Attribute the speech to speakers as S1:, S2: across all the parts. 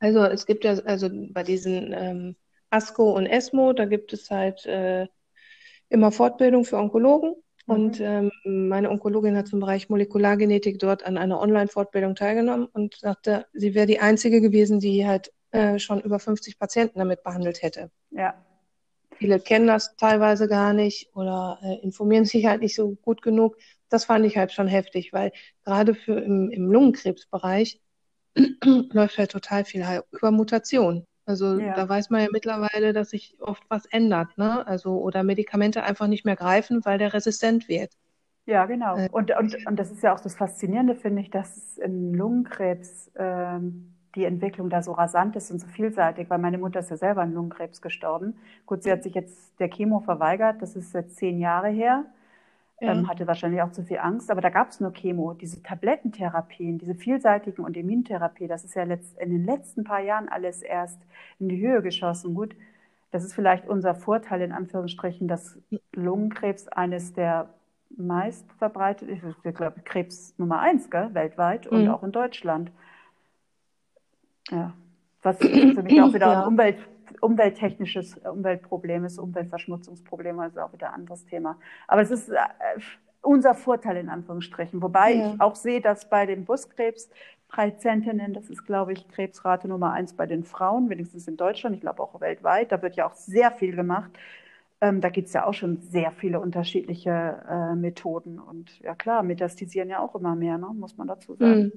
S1: Also es gibt ja, also bei diesen ähm, ASCO und ESMO, da gibt es halt äh, immer Fortbildung für Onkologen. Mhm. Und ähm, meine Onkologin hat zum Bereich Molekulargenetik dort an einer Online-Fortbildung teilgenommen und sagte, sie wäre die einzige gewesen, die halt äh, schon über 50 Patienten damit behandelt hätte.
S2: Ja.
S1: Viele kennen das teilweise gar nicht oder äh, informieren sich halt nicht so gut genug. Das fand ich halt schon heftig, weil gerade für im, im Lungenkrebsbereich läuft halt total viel halt über Mutation. Also ja. da weiß man ja mittlerweile, dass sich oft was ändert, ne? Also oder Medikamente einfach nicht mehr greifen, weil der resistent wird.
S2: Ja, genau. Äh, und, und, und das ist ja auch das Faszinierende, finde ich, dass im Lungenkrebs ähm, die Entwicklung da so rasant ist und so vielseitig, weil meine Mutter ist ja selber an Lungenkrebs gestorben. Gut, sie hat sich jetzt der Chemo verweigert, das ist jetzt zehn Jahre her ja. ähm, hatte wahrscheinlich auch zu viel Angst, aber da gab es nur Chemo. Diese Tablettentherapien, diese vielseitigen und Immuntherapie, das ist ja letzt, in den letzten paar Jahren alles erst in die Höhe geschossen. Gut, das ist vielleicht unser Vorteil in Anführungsstrichen, dass Lungenkrebs eines der meist verbreitet, ich glaube Krebs Nummer eins gell, weltweit und mhm. auch in Deutschland. Ja, was für mich auch wieder ja. ein Umwelt umwelttechnisches Umweltproblem ist, Umweltverschmutzungsproblem, also auch wieder ein anderes Thema. Aber es ist äh, unser Vorteil in Anführungsstrichen. Wobei ja. ich auch sehe, dass bei den Brustkrebspatientinnen, das ist, glaube ich, Krebsrate Nummer eins bei den Frauen, wenigstens in Deutschland, ich glaube auch weltweit, da wird ja auch sehr viel gemacht. Ähm, da gibt es ja auch schon sehr viele unterschiedliche äh, Methoden. Und ja klar, metastisieren ja auch immer mehr, ne? muss man dazu sagen. Mhm.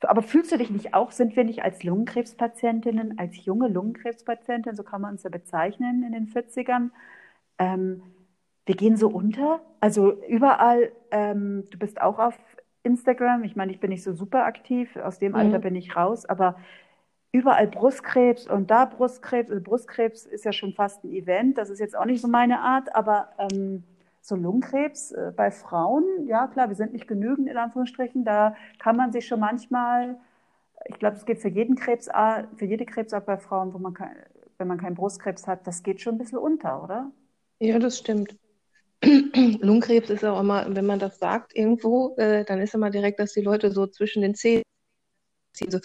S2: Aber fühlst du dich nicht auch, sind wir nicht als Lungenkrebspatientinnen, als junge Lungenkrebspatientin, so kann man uns ja bezeichnen in den 40ern, ähm, wir gehen so unter? Also überall, ähm, du bist auch auf Instagram, ich meine, ich bin nicht so super aktiv, aus dem Alter mhm. bin ich raus, aber überall Brustkrebs und da Brustkrebs, also Brustkrebs ist ja schon fast ein Event, das ist jetzt auch nicht so meine Art, aber ähm, so Lungenkrebs äh, bei Frauen, ja klar, wir sind nicht genügend in Anführungsstrichen, da kann man sich schon manchmal, ich glaube, es geht für jeden Krebsart, für jede Krebsart bei Frauen, wo man kein, wenn man keinen Brustkrebs hat, das geht schon ein bisschen unter, oder?
S1: Ja, das stimmt. Lungenkrebs ist auch immer, wenn man das sagt irgendwo, äh, dann ist immer direkt, dass die Leute so zwischen den Zähnen ziehen. So.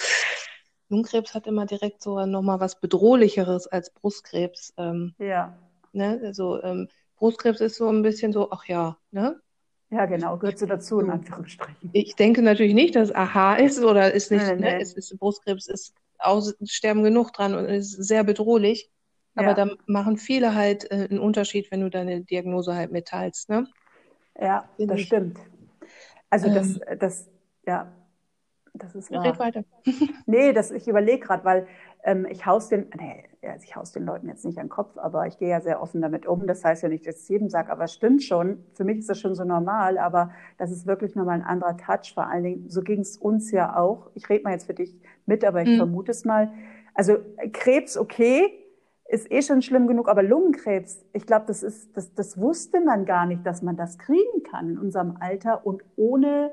S1: Lungenkrebs hat immer direkt so nochmal was Bedrohlicheres als Brustkrebs. Ähm,
S2: ja.
S1: Ne? Also ähm, Brustkrebs ist so ein bisschen so, ach ja, ne?
S2: Ja, genau, gehört so dazu, in Anführungsstrichen.
S1: Ich denke natürlich nicht, dass Aha ist oder ist nicht, nein, ne? Es ist, Brustkrebs ist Aussterben genug dran und ist sehr bedrohlich. Aber ja. da machen viele halt äh, einen Unterschied, wenn du deine Diagnose halt mitteilst, ne?
S2: Ja, Bin das ich, stimmt. Also ähm, das, das, ja, das ist wahr.
S1: Red weiter.
S2: nee, das, ich überlege gerade, weil ähm, ich haus den, nee, also ich haus den Leuten jetzt nicht an den Kopf, aber ich gehe ja sehr offen damit um. Das heißt ja nicht, dass ich jedem sage, aber es stimmt schon. Für mich ist das schon so normal, aber das ist wirklich nochmal ein anderer Touch. Vor allen Dingen, so ging es uns ja auch. Ich rede mal jetzt für dich mit, aber ich mhm. vermute es mal. Also Krebs, okay, ist eh schon schlimm genug, aber Lungenkrebs, ich glaube, das ist, das, das wusste man gar nicht, dass man das kriegen kann in unserem Alter und ohne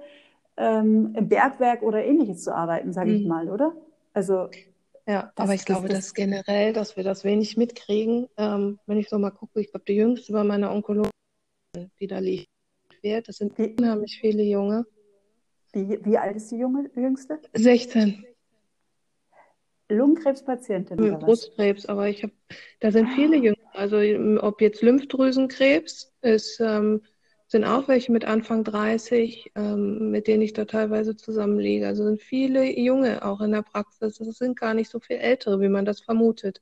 S2: ähm, im Bergwerk oder ähnliches zu arbeiten, sage mhm. ich mal, oder? Also
S1: ja, das, aber ich glaube, dass generell, dass wir das wenig mitkriegen. Ähm, wenn ich so mal gucke, ich glaube, die jüngste bei meiner Onkologin, die da liegt, das sind wie, unheimlich viele Junge.
S2: Wie, wie alt ist die junge, jüngste?
S1: 16.
S2: Lungenkrebspatientin
S1: oder Brustkrebs, aber ich habe, da sind viele Jünger. Also ob jetzt Lymphdrüsenkrebs ist, ähm, sind auch welche mit Anfang 30, ähm, mit denen ich da teilweise zusammenliege. Also sind viele Junge auch in der Praxis. Das sind gar nicht so viel Ältere, wie man das vermutet.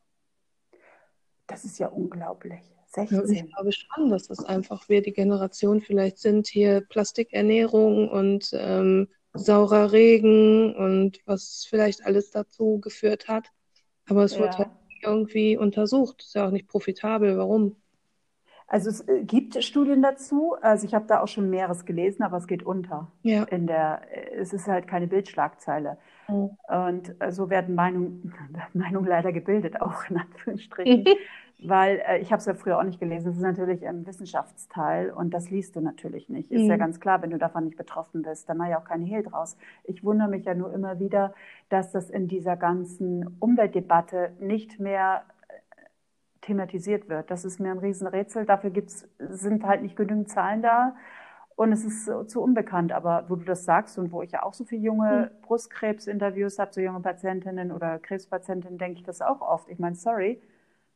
S2: Das ist ja unglaublich. 16.
S1: ich glaube schon, dass das einfach wir die Generation vielleicht sind, hier Plastikernährung und ähm, saurer Regen und was vielleicht alles dazu geführt hat. Aber es ja. wird halt irgendwie untersucht. Ist ja auch nicht profitabel. Warum?
S2: Also es äh, gibt Studien dazu. Also ich habe da auch schon mehreres gelesen, aber es geht unter.
S1: Ja.
S2: In der, es ist halt keine Bildschlagzeile. Mhm. Und äh, so werden Meinungen Meinung leider gebildet, auch in Anführungsstrichen. Weil äh, ich habe es ja früher auch nicht gelesen. Es ist natürlich ein Wissenschaftsteil und das liest du natürlich nicht. Ist mhm. ja ganz klar, wenn du davon nicht betroffen bist. Da mache ich auch keine Hehl draus. Ich wundere mich ja nur immer wieder, dass das in dieser ganzen Umweltdebatte nicht mehr thematisiert wird. Das ist mir ein Riesenrätsel. Dafür gibt's, sind halt nicht genügend Zahlen da. und es ist zu, unbekannt. Aber wo du das sagst und wo ich ja auch so viele junge mhm. Brustkrebsinterviews habe, so junge Patientinnen oder Krebspatientinnen, denke ich das auch oft. Ich meine, sorry,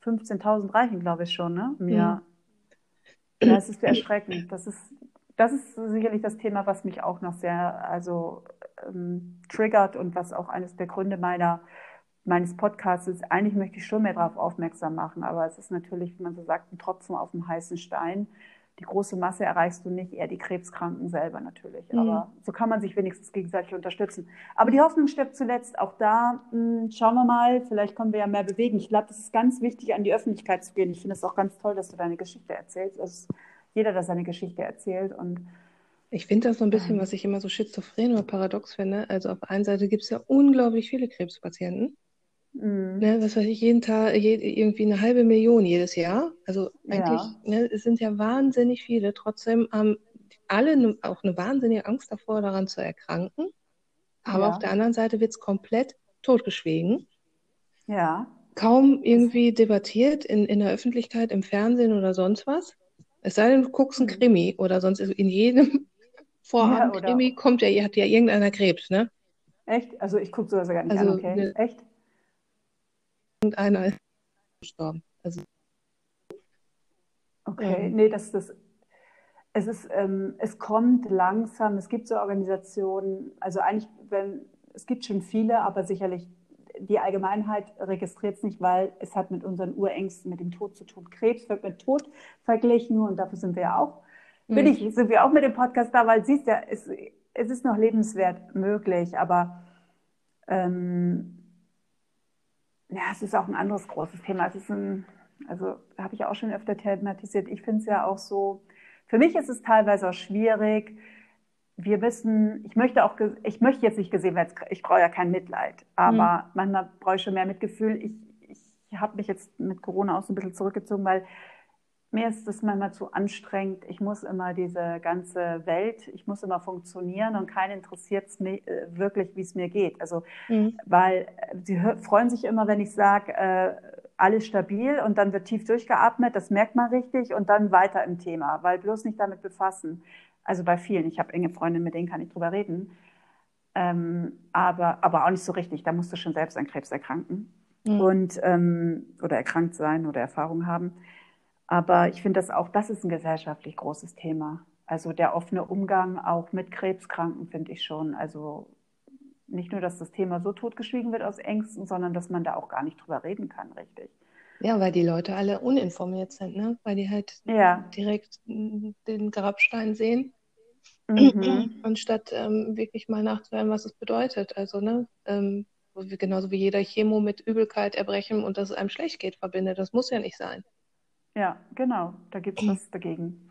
S2: 15.000 reichen, glaube ich, schon, ne? Mir. Mhm. Ja, es ist erschreckend. Das ist, das ist sicherlich das Thema, was mich auch noch sehr, also ähm, triggert und was auch eines der Gründe meiner meines Podcasts eigentlich möchte ich schon mehr darauf aufmerksam machen, aber es ist natürlich, wie man so sagt, ein Tropfen auf dem heißen Stein. Die große Masse erreichst du nicht, eher die Krebskranken selber natürlich. Mhm. Aber so kann man sich wenigstens gegenseitig unterstützen. Aber die Hoffnung stirbt zuletzt. Auch da mh, hm, schauen wir mal, vielleicht können wir ja mehr bewegen. Ich glaube, das ist ganz wichtig, an die Öffentlichkeit zu gehen. Ich finde es auch ganz toll, dass du deine Geschichte erzählst. Also jeder, der seine Geschichte erzählt und
S1: ich finde das so ein bisschen, was ich immer so schizophren oder paradox finde. Also auf der einen Seite gibt es ja unglaublich viele Krebspatienten. Mhm. Ne, was weiß ich, jeden Tag, je, irgendwie eine halbe Million jedes Jahr. Also eigentlich, ja. ne, es sind ja wahnsinnig viele. Trotzdem haben alle ne, auch eine wahnsinnige Angst davor, daran zu erkranken. Aber ja. auf der anderen Seite wird es komplett totgeschwiegen.
S2: Ja.
S1: Kaum irgendwie debattiert in, in der Öffentlichkeit, im Fernsehen oder sonst was. Es sei denn, du guckst einen mhm. Krimi oder sonst in jedem Vorabend-Krimi ja, kommt ja, hat ja irgendeiner Krebs, ne?
S2: Echt? Also ich gucke sowas gar nicht also, an, okay. Ne, Echt?
S1: Irgendeiner ist gestorben. Also,
S2: okay, ähm, nee, das, das, es ist, ähm, es kommt langsam, es gibt so Organisationen, also eigentlich, wenn, es gibt schon viele, aber sicherlich die Allgemeinheit registriert es nicht, weil es hat mit unseren Urängsten, mit dem Tod zu tun. Krebs wird mit Tod verglichen und dafür sind wir ja auch, mhm. bin ich, sind wir auch mit dem Podcast da, weil siehst ja, es, es ist noch lebenswert möglich, aber ähm, ja, es ist auch ein anderes großes Thema. Es ist ein, also habe ich auch schon öfter thematisiert. Ich finde es ja auch so, für mich ist es teilweise auch schwierig. Wir wissen, ich möchte auch, ich möchte jetzt nicht gesehen werden, ich brauche ja kein Mitleid, aber mhm. manchmal brauche ich schon mehr Mitgefühl. Ich, ich habe mich jetzt mit Corona auch so ein bisschen zurückgezogen, weil mir ist das manchmal zu anstrengend. Ich muss immer diese ganze Welt, ich muss immer funktionieren und keinen interessiert es äh, wirklich, wie es mir geht. Also, mhm. weil äh, sie freuen sich immer, wenn ich sage, äh, alles stabil und dann wird tief durchgeatmet, das merkt man richtig und dann weiter im Thema, weil bloß nicht damit befassen. Also bei vielen, ich habe enge Freunde, mit denen kann ich drüber reden, ähm, aber, aber auch nicht so richtig. Da musst du schon selbst an Krebs erkranken mhm. und, ähm, oder erkrankt sein oder Erfahrung haben. Aber ich finde das auch, das ist ein gesellschaftlich großes Thema. Also der offene Umgang auch mit Krebskranken finde ich schon. Also nicht nur, dass das Thema so totgeschwiegen wird aus Ängsten, sondern dass man da auch gar nicht drüber reden kann, richtig.
S1: Ja, weil die Leute alle uninformiert sind, ne? Weil die halt ja. direkt den Grabstein sehen, mhm. anstatt ähm, wirklich mal nachzuhören, was es bedeutet. Also, ne? Ähm, genauso wie jeder Chemo mit Übelkeit, Erbrechen und dass es einem schlecht geht verbindet. Das muss ja nicht sein.
S2: Ja, genau, da gibt es was dagegen.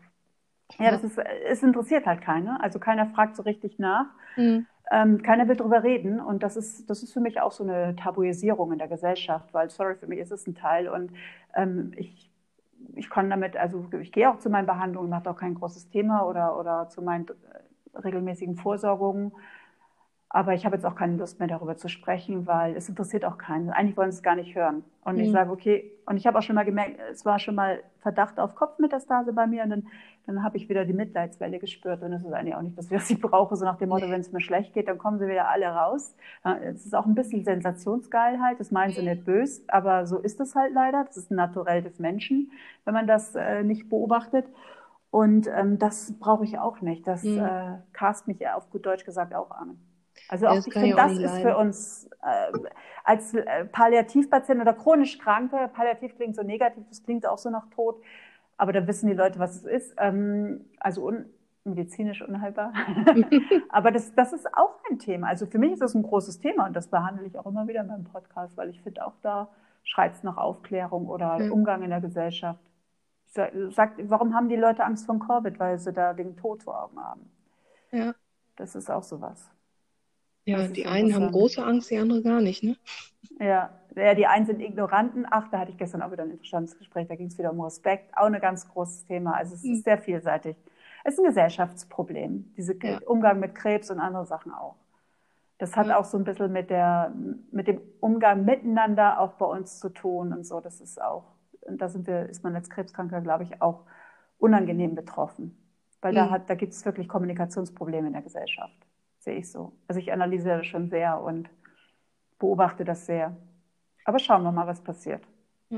S2: Ja, das ist, es interessiert halt keiner. Also keiner fragt so richtig nach. Mhm. Ähm, keiner will drüber reden. Und das ist, das ist für mich auch so eine Tabuisierung in der Gesellschaft, weil, sorry, für mich ist es ein Teil. Und ähm, ich, ich kann damit, also ich gehe auch zu meinen Behandlungen, mache auch kein großes Thema oder, oder zu meinen äh, regelmäßigen Vorsorgungen. Aber ich habe jetzt auch keine Lust mehr darüber zu sprechen, weil es interessiert auch keinen. Eigentlich wollen sie es gar nicht hören. Und mhm. ich sage, okay, und ich habe auch schon mal gemerkt, es war schon mal Verdacht auf Kopfmetastase bei mir und dann, dann habe ich wieder die Mitleidswelle gespürt und das ist eigentlich auch nicht das, was ich brauche, so nach dem Motto, wenn es mir schlecht geht, dann kommen sie wieder alle raus. Es ist auch ein bisschen Sensationsgeilheit, das meinen sie nicht böse, aber so ist es halt leider. Das ist ein Naturell des Menschen, wenn man das äh, nicht beobachtet. Und ähm, das brauche ich auch nicht. Das mhm. äh, cast mich auf gut Deutsch gesagt auch an. Also auch, ich finde, das ist für uns äh, als äh, Palliativpatient oder chronisch Kranke, Palliativ klingt so negativ, das klingt auch so nach Tod, aber da wissen die Leute, was es ist. Ähm, also un medizinisch unheilbar. aber das, das ist auch ein Thema. Also für mich ist das ein großes Thema und das behandle ich auch immer wieder in meinem Podcast, weil ich finde auch da schreit es nach Aufklärung oder ja. Umgang in der Gesellschaft. Sagt, warum haben die Leute Angst vor Covid? Weil sie da den Tod vor Augen haben.
S1: Ja.
S2: Das ist auch sowas.
S1: Ja, die einen haben große Angst, die andere gar nicht, ne?
S2: Ja. ja, die einen sind Ignoranten. Ach, da hatte ich gestern auch wieder ein interessantes Gespräch. Da ging es wieder um Respekt. Auch ein ganz großes Thema. Also es ist mhm. sehr vielseitig. Es ist ein Gesellschaftsproblem, dieser ja. Umgang mit Krebs und andere Sachen auch. Das hat ja. auch so ein bisschen mit, der, mit dem Umgang miteinander auch bei uns zu tun und so. Das ist auch, und da sind wir, ist man als Krebskranker, glaube ich, auch unangenehm betroffen. Weil da, mhm. da gibt es wirklich Kommunikationsprobleme in der Gesellschaft, sehe ich so. Also ich analysiere das schon sehr und beobachte das sehr. Aber schauen wir mal, was passiert.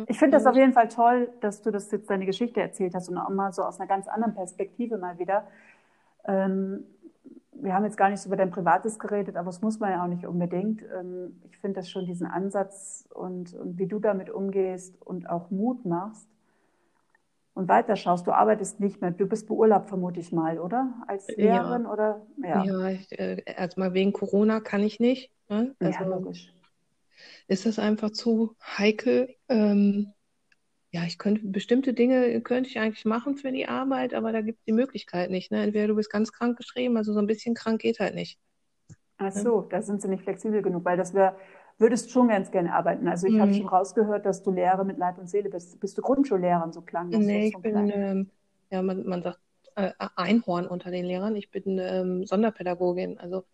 S2: Ich finde das auf jeden Fall toll, dass du das jetzt deine Geschichte erzählt hast und auch mal so aus einer ganz anderen Perspektive mal wieder. Ähm, wir haben jetzt gar nicht so über dein Privates geredet, aber das muss man ja auch nicht unbedingt. Ähm, ich finde das schon diesen Ansatz und, und wie du damit umgehst und auch Mut machst und weiterschaust. Du arbeitest nicht mehr, du bist beurlaubt, vermute ich mal, oder? Als Lehrerin
S1: ja.
S2: oder?
S1: Ja, ja äh, erstmal wegen Corona kann ich nicht. Ne? Also, ja, logisch. Ist das einfach zu heikel? Ähm, ja, ich könnte bestimmte Dinge könnte ich eigentlich machen für die Arbeit, aber da gibt es die Möglichkeit nicht. Ne? Entweder du bist ganz krank geschrieben, also so ein bisschen krank geht halt nicht.
S2: Ach so, da sind sie nicht flexibel genug, weil das wäre, würdest schon ganz gerne arbeiten. Also ich mhm. habe schon rausgehört, dass du Lehrer mit Leib und Seele bist. Bist du Grundschullehrerin, so klang
S1: das? Nee, ich bin, ähm, ja, man, man sagt äh, Einhorn unter den Lehrern. Ich bin ähm, Sonderpädagogin, also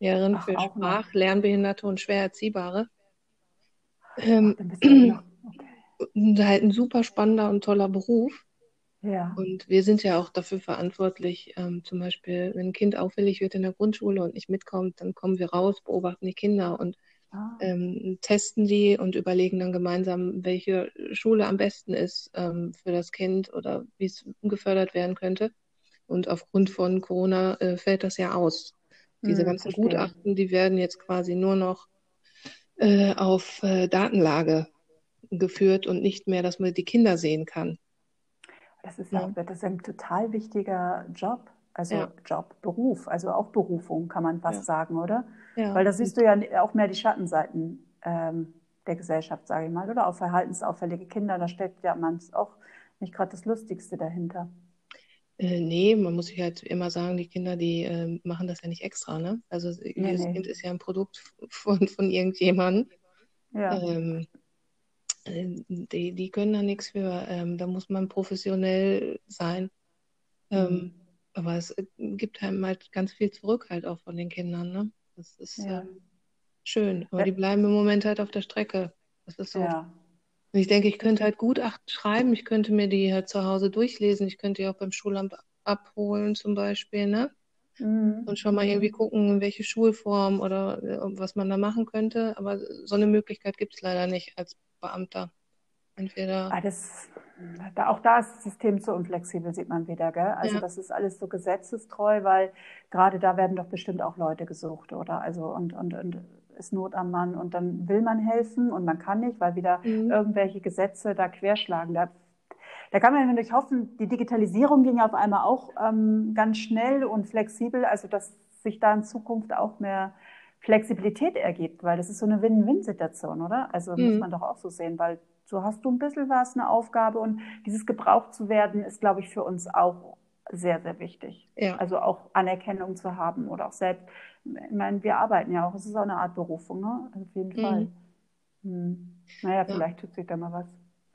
S1: Lehrerin Ach, für Sprach-, Lernbehinderte und schwer Erziehbare. Ähm, Ach, dann bist du noch halt ein super spannender und toller Beruf. Ja. Und wir sind ja auch dafür verantwortlich, ähm, zum Beispiel, wenn ein Kind auffällig wird in der Grundschule und nicht mitkommt, dann kommen wir raus, beobachten die Kinder und ah. ähm, testen die und überlegen dann gemeinsam, welche Schule am besten ist ähm, für das Kind oder wie es gefördert werden könnte. Und aufgrund von Corona äh, fällt das ja aus. Diese hm, ganzen verstehe. Gutachten, die werden jetzt quasi nur noch äh, auf äh, Datenlage geführt und nicht mehr, dass man die Kinder sehen kann.
S2: Das ist ja, das ist ein total wichtiger Job. Also ja. Job, Beruf, also auch Berufung, kann man fast ja. sagen, oder? Ja. Weil da siehst du ja auch mehr die Schattenseiten ähm, der Gesellschaft, sage ich mal, oder auch verhaltensauffällige Kinder, da steckt ja man auch nicht gerade das Lustigste dahinter.
S1: Äh, nee, man muss sich halt immer sagen, die Kinder, die äh, machen das ja nicht extra, ne? Also jedes nee. Kind ist ja ein Produkt von, von irgendjemandem. Ja. Ähm, äh, die, die können da nichts für. Ähm, da muss man professionell sein. Ähm, mhm. Aber es äh, gibt einem halt ganz viel zurück halt auch von den Kindern. Ne? Das ist ja. ähm, schön. Aber ja. die bleiben im Moment halt auf der Strecke. Das ist so. Ja. Und ich denke, ich könnte halt Gutachten schreiben. Ich könnte mir die halt zu Hause durchlesen. Ich könnte die auch beim Schulamt abholen zum Beispiel. Ne? Mhm. Und schon mal irgendwie gucken, welche Schulform oder äh, was man da machen könnte. Aber so eine Möglichkeit gibt es leider nicht als Beamter. Entweder.
S2: Ah, das, da, auch da ist das System zu unflexibel, sieht man wieder. Gell? Also ja. das ist alles so gesetzestreu, weil gerade da werden doch bestimmt auch Leute gesucht, oder? Also und, und, und ist Not am Mann und dann will man helfen und man kann nicht, weil wieder mhm. irgendwelche Gesetze da querschlagen. Da, da kann man natürlich hoffen, die Digitalisierung ging auf einmal auch ähm, ganz schnell und flexibel, also dass sich da in Zukunft auch mehr Flexibilität ergibt, weil das ist so eine Win-Win-Situation, oder? Also mhm. muss man doch auch so sehen, weil so hast du ein bisschen was, eine Aufgabe und dieses gebraucht zu werden ist, glaube ich, für uns auch sehr, sehr wichtig. Ja. Also auch Anerkennung zu haben oder auch selbst, ich meine, wir arbeiten ja auch, es ist auch eine Art Berufung, ne? Auf jeden mhm. Fall. Hm. Naja, vielleicht ja. tut sich da mal was.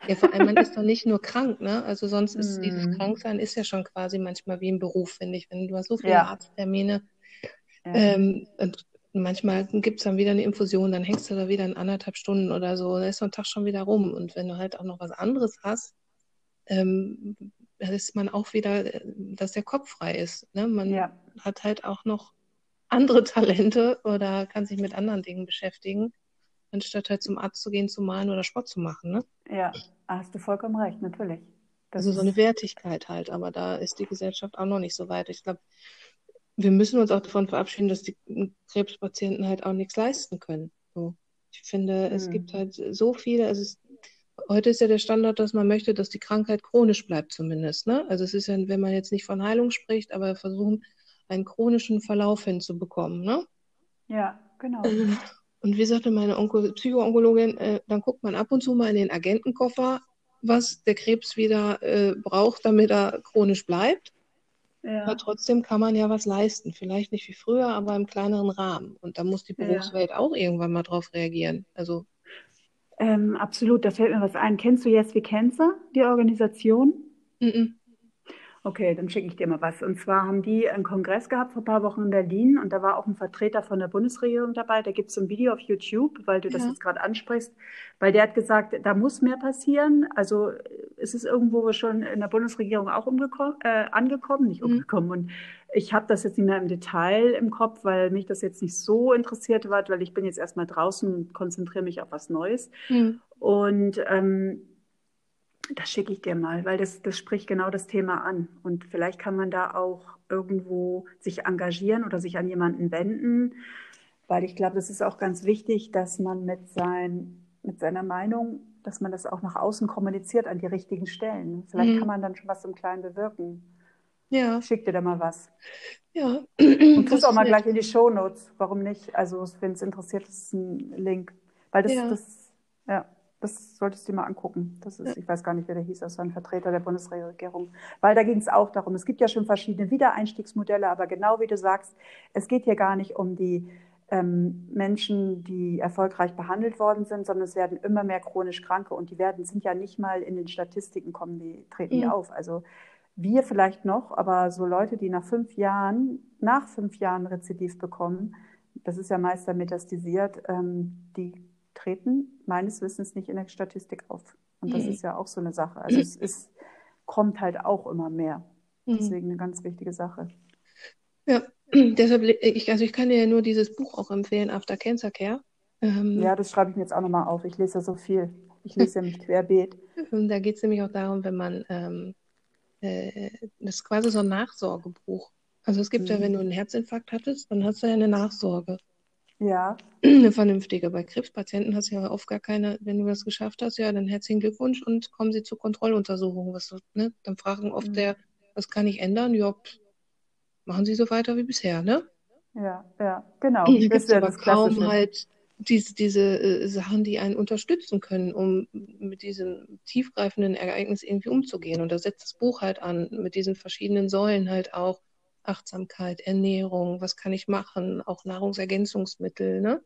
S1: Ja, vor allem, man ist doch nicht nur krank, ne? Also sonst ist mhm. dieses Kranksein ist ja schon quasi manchmal wie ein Beruf, finde ich. Wenn du hast so viele ja. Arzttermine, ja. Ähm, und manchmal gibt es dann wieder eine Infusion, dann hängst du da wieder in anderthalb Stunden oder so, dann ist so ein Tag schon wieder rum. Und wenn du halt auch noch was anderes hast, ähm, ist man auch wieder, dass der Kopf frei ist. Ne? Man ja. hat halt auch noch andere Talente oder kann sich mit anderen Dingen beschäftigen, anstatt halt zum Arzt zu gehen, zu malen oder Sport zu machen. Ne?
S2: Ja, hast du vollkommen recht, natürlich.
S1: Das also so eine Wertigkeit halt, aber da ist die Gesellschaft auch noch nicht so weit. Ich glaube, wir müssen uns auch davon verabschieden, dass die Krebspatienten halt auch nichts leisten können. So. Ich finde, mhm. es gibt halt so viele, also es, heute ist ja der Standard, dass man möchte, dass die Krankheit chronisch bleibt zumindest. Ne? Also es ist ja, wenn man jetzt nicht von Heilung spricht, aber versuchen, einen chronischen Verlauf hinzubekommen. Ne?
S2: Ja, genau.
S1: Und wie sagte meine Onko Psychoonkologin, äh, dann guckt man ab und zu mal in den Agentenkoffer, was der Krebs wieder äh, braucht, damit er chronisch bleibt. Ja. Aber trotzdem kann man ja was leisten. Vielleicht nicht wie früher, aber im kleineren Rahmen. Und da muss die Berufswelt ja. auch irgendwann mal drauf reagieren. Also.
S2: Ähm, absolut, da fällt mir was ein. Kennst du Yes wie Cancer, die Organisation? Mm, -mm. Okay, dann schicke ich dir mal was. Und zwar haben die einen Kongress gehabt vor ein paar Wochen in Berlin und da war auch ein Vertreter von der Bundesregierung dabei. Da gibt es so ein Video auf YouTube, weil du das ja. jetzt gerade ansprichst, weil der hat gesagt, da muss mehr passieren. Also es ist irgendwo schon in der Bundesregierung auch äh, angekommen, nicht mhm. umgekommen. Mhm. Und ich habe das jetzt nicht mehr im Detail im Kopf, weil mich das jetzt nicht so interessiert hat, weil ich bin jetzt erstmal draußen und konzentriere mich auf was Neues. Mhm. Und ähm, das schicke ich dir mal, weil das, das spricht genau das Thema an. Und vielleicht kann man da auch irgendwo sich engagieren oder sich an jemanden wenden, weil ich glaube, das ist auch ganz wichtig, dass man mit, sein, mit seiner Meinung dass man das auch nach außen kommuniziert an die richtigen Stellen. Vielleicht mhm. kann man dann schon was im Kleinen bewirken. Ja. Schick dir da mal was. Ja. Und tust auch mal gleich in die Show Notes. Warum nicht? Also, wenn es interessiert, ist ein Link. Weil das, ja. das, ja, das solltest du dir mal angucken. Das ist, ich weiß gar nicht, wer der hieß, das war ein Vertreter der Bundesregierung. Weil da ging es auch darum, es gibt ja schon verschiedene Wiedereinstiegsmodelle, aber genau wie du sagst, es geht hier gar nicht um die ähm, Menschen, die erfolgreich behandelt worden sind, sondern es werden immer mehr chronisch Kranke und die werden, sind ja nicht mal in den Statistiken kommen, die treten mhm. auf. Also wir vielleicht noch, aber so Leute, die nach fünf Jahren, nach fünf Jahren Rezidiv bekommen, das ist ja meist dann metastasiert, ähm, die treten meines Wissens nicht in der Statistik auf. Und das mhm. ist ja auch so eine Sache. Also es ist, kommt halt auch immer mehr. Mhm. Deswegen eine ganz wichtige Sache.
S1: Ja, deshalb, ich, also ich kann dir ja nur dieses Buch auch empfehlen, After Cancer Care.
S2: Ähm, ja, das schreibe ich mir jetzt auch nochmal auf. Ich lese ja so viel. Ich lese ja nicht querbeet.
S1: Und da geht es nämlich auch darum, wenn man, ähm, äh, das ist quasi so ein Nachsorgebuch. Also es gibt mhm. ja, wenn du einen Herzinfarkt hattest, dann hast du ja eine Nachsorge. Ja. Eine vernünftige. Bei Krebspatienten hast du ja oft gar keine, wenn du das geschafft hast, ja, dann herzlichen Glückwunsch und kommen sie zur Kontrolluntersuchung. Was, ne? Dann fragen oft mhm. der, was kann ich ändern? Ja, machen Sie so weiter wie bisher, ne?
S2: Ja, ja, genau.
S1: Da gibt es aber kaum halt diese, diese äh, Sachen, die einen unterstützen können, um mit diesem tiefgreifenden Ereignis irgendwie umzugehen. Und da setzt das Buch halt an, mit diesen verschiedenen Säulen halt auch Achtsamkeit, Ernährung, was kann ich machen, auch Nahrungsergänzungsmittel, ne?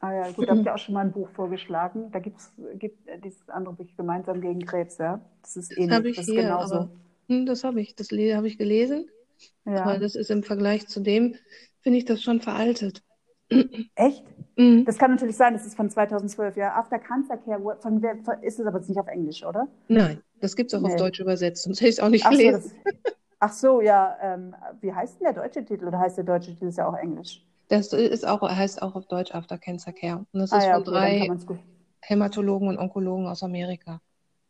S2: Ah ja, gut, da habe ich auch schon mal ein Buch vorgeschlagen. Da gibt's, gibt es dieses andere Buch gemeinsam gegen Krebs, ja. Das ist ähnlich. Das, das ist
S1: hier, genauso. Aber, hm, das habe ich, das habe ich gelesen. Ja. Aber das ist im Vergleich zu dem, finde ich das schon veraltet.
S2: Echt? Mhm. Das kann natürlich sein, das ist von 2012, ja. After Cancer Care, von wer, ist es aber jetzt nicht auf Englisch, oder?
S1: Nein, das gibt es auch nee. auf Deutsch übersetzt, sonst hätte ich es auch nicht ach gelesen. So,
S2: das, ach so, ja. Ähm, wie heißt denn der deutsche Titel oder heißt der deutsche Titel ist ja auch Englisch?
S1: Das ist auch, heißt auch auf Deutsch After Cancer Care. Und das ah, ist ja, von okay, drei Hämatologen und Onkologen aus Amerika.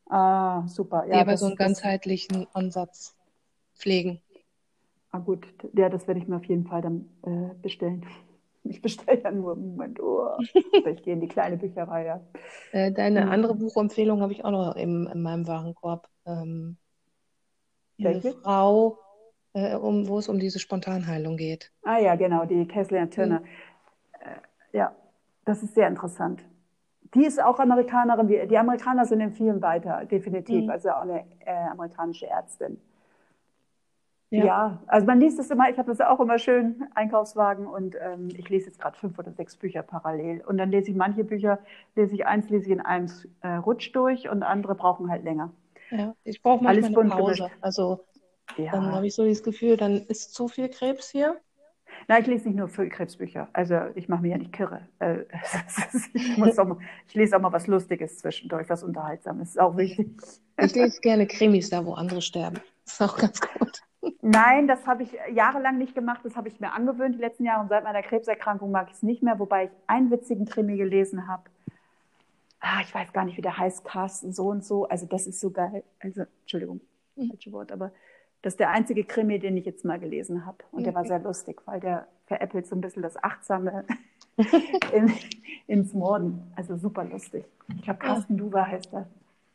S2: Ah, super.
S1: Ja, die aber das, so einen ganzheitlichen Ansatz pflegen.
S2: Ah gut, ja, das werde ich mir auf jeden Fall dann äh, bestellen. Ich bestelle ja nur im Moment. Oh, ich gehe in die kleine Bücherei. Ja.
S1: Äh, deine mhm. andere Buchempfehlung habe ich auch noch im, in meinem Warenkorb. Ähm, eine Frau, äh, um, wo es um diese Spontanheilung geht.
S2: Ah ja, genau, die Kathleen Turner. Mhm. Äh, ja, das ist sehr interessant. Die ist auch Amerikanerin. Die Amerikaner sind in vielen weiter, definitiv. Mhm. Also auch eine äh, amerikanische Ärztin. Ja. ja. also man liest es immer, ich habe das auch immer schön, Einkaufswagen und ähm, ich lese jetzt gerade fünf oder sechs Bücher parallel. Und dann lese ich manche Bücher, lese ich eins, lese ich in einem äh, Rutsch durch und andere brauchen halt länger.
S1: Ja, ich brauche manchmal Alles eine Pause. Also ja. dann habe ich so das Gefühl, dann ist zu viel Krebs hier.
S2: Nein, ich lese nicht nur Krebsbücher. Also ich mache mir ja nicht kirre. Äh, ich, mal, ich, lese auch mal was Lustiges zwischendurch, was Unterhaltsames. Ist auch wichtig.
S1: Ich lese gerne Krimis da, wo andere sterben. Das ist auch ganz gut.
S2: Nein, das habe ich jahrelang nicht gemacht. Das habe ich mir angewöhnt die letzten Jahre. Und seit meiner Krebserkrankung mag ich es nicht mehr. Wobei ich einen witzigen Krimi gelesen habe. Ah, ich weiß gar nicht, wie der heißt. Carsten so und so. Also das ist so geil. Also, Entschuldigung, hm. falsche Wort. Aber das ist der einzige Krimi, den ich jetzt mal gelesen habe. Und okay. der war sehr lustig, weil der veräppelt so ein bisschen das Achtsame in, ins Morden. Also super lustig. Ich glaube, Carsten ah. Duva heißt er.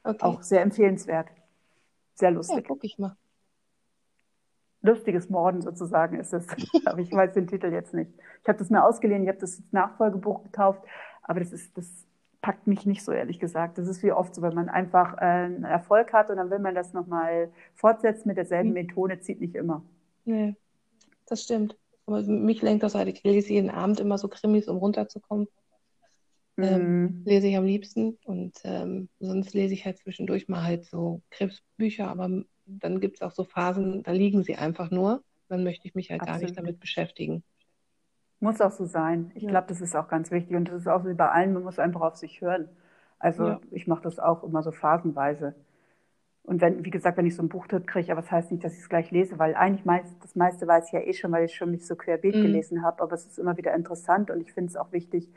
S2: Okay. Auch sehr empfehlenswert. Sehr lustig. Ja,
S1: guck ich mal
S2: lustiges Morden sozusagen ist es. aber ich weiß den Titel jetzt nicht. Ich habe das mir ausgeliehen, ich habe das Nachfolgebuch gekauft, aber das ist, das packt mich nicht so ehrlich gesagt. Das ist wie oft so, wenn man einfach äh, einen Erfolg hat und dann will man das nochmal fortsetzen mit derselben mhm. Methode, zieht nicht immer.
S1: Nee, das stimmt. Aber mich lenkt das halt, ich lese jeden Abend immer so Krimis, um runterzukommen. Ähm, mhm. lese ich am liebsten und ähm, sonst lese ich halt zwischendurch mal halt so Krebsbücher, aber dann gibt es auch so Phasen, da liegen sie einfach nur. Dann möchte ich mich halt Absolut. gar nicht damit beschäftigen.
S2: Muss auch so sein. Ich ja. glaube, das ist auch ganz wichtig. Und das ist auch wie bei allen, man muss einfach auf sich hören. Also ja. ich mache das auch immer so phasenweise. Und wenn, wie gesagt, wenn ich so ein Buchtipp kriege, aber das heißt nicht, dass ich es gleich lese, weil eigentlich meist, das meiste weiß ich ja eh schon, weil ich schon mich so querbeet mhm. gelesen habe, aber es ist immer wieder interessant und ich finde es auch wichtig,